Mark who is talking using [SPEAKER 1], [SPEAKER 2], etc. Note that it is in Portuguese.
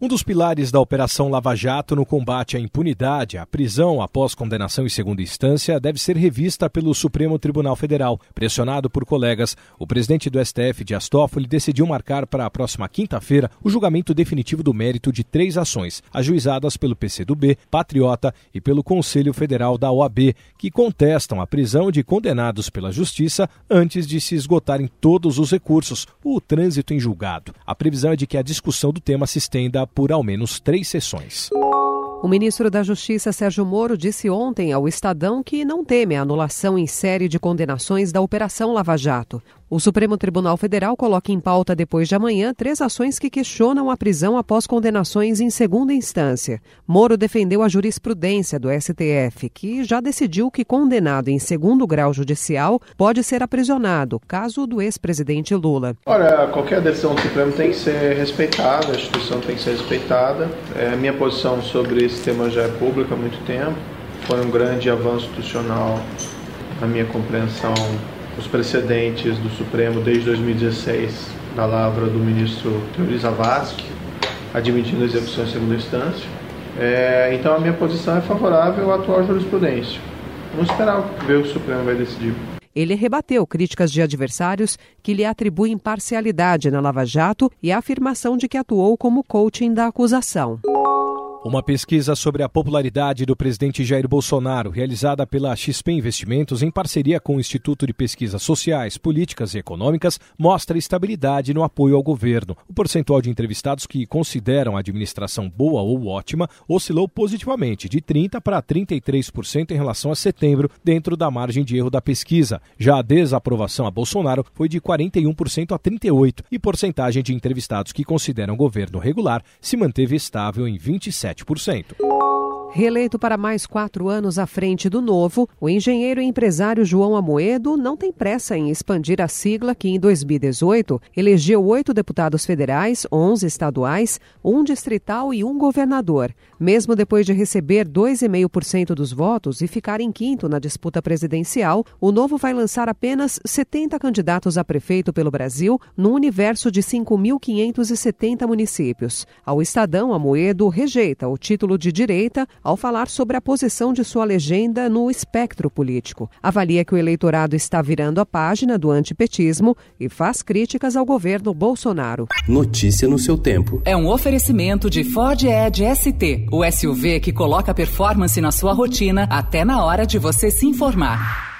[SPEAKER 1] Um dos pilares da Operação Lava Jato no combate à impunidade, a prisão após condenação em segunda instância, deve ser revista pelo Supremo Tribunal Federal. Pressionado por colegas, o presidente do STF, Dias Toffoli, decidiu marcar para a próxima quinta-feira o julgamento definitivo do mérito de três ações, ajuizadas pelo PCdoB, Patriota e pelo Conselho Federal da OAB, que contestam a prisão de condenados pela Justiça antes de se esgotarem todos os recursos, o trânsito em julgado. A previsão é de que a discussão do tema se estenda por ao menos três sessões.
[SPEAKER 2] O ministro da Justiça, Sérgio Moro, disse ontem ao Estadão que não teme a anulação em série de condenações da Operação Lava Jato. O Supremo Tribunal Federal coloca em pauta depois de amanhã três ações que questionam a prisão após condenações em segunda instância. Moro defendeu a jurisprudência do STF, que já decidiu que condenado em segundo grau judicial pode ser aprisionado, caso do ex-presidente Lula.
[SPEAKER 3] Olha, qualquer decisão do Supremo tem que ser respeitada, a instituição tem que ser respeitada. É, minha posição sobre esse tema já é pública há muito tempo. Foi um grande avanço institucional na minha compreensão os precedentes do Supremo desde 2016, da lavra do ministro Teori Zavascki, admitindo a execução em segunda instância. É, então a minha posição é favorável à atual jurisprudência. Vamos esperar ver o que o Supremo vai decidir.
[SPEAKER 2] Ele rebateu críticas de adversários que lhe atribuem parcialidade na Lava Jato e a afirmação de que atuou como coaching da acusação.
[SPEAKER 1] Uma pesquisa sobre a popularidade do presidente Jair Bolsonaro, realizada pela XP Investimentos em parceria com o Instituto de Pesquisas Sociais, Políticas e Econômicas, mostra estabilidade no apoio ao governo. O percentual de entrevistados que consideram a administração boa ou ótima oscilou positivamente, de 30% para 33% em relação a setembro, dentro da margem de erro da pesquisa. Já a desaprovação a Bolsonaro foi de 41% a 38%, e porcentagem de entrevistados que consideram o governo regular se manteve estável em 27%. 7%.
[SPEAKER 2] Reeleito para mais quatro anos à frente do Novo, o engenheiro e empresário João Amoedo não tem pressa em expandir a sigla que, em 2018, elegeu oito deputados federais, onze estaduais, um distrital e um governador. Mesmo depois de receber 2,5% dos votos e ficar em quinto na disputa presidencial, o Novo vai lançar apenas 70 candidatos a prefeito pelo Brasil, num universo de 5.570 municípios. Ao Estadão, Amoedo rejeita o título de direita ao falar sobre a posição de sua legenda no espectro político. Avalia que o eleitorado está virando a página do antipetismo e faz críticas ao governo Bolsonaro.
[SPEAKER 4] Notícia no seu tempo.
[SPEAKER 5] É um oferecimento de Ford Edge ST, o SUV que coloca performance na sua rotina até na hora de você se informar.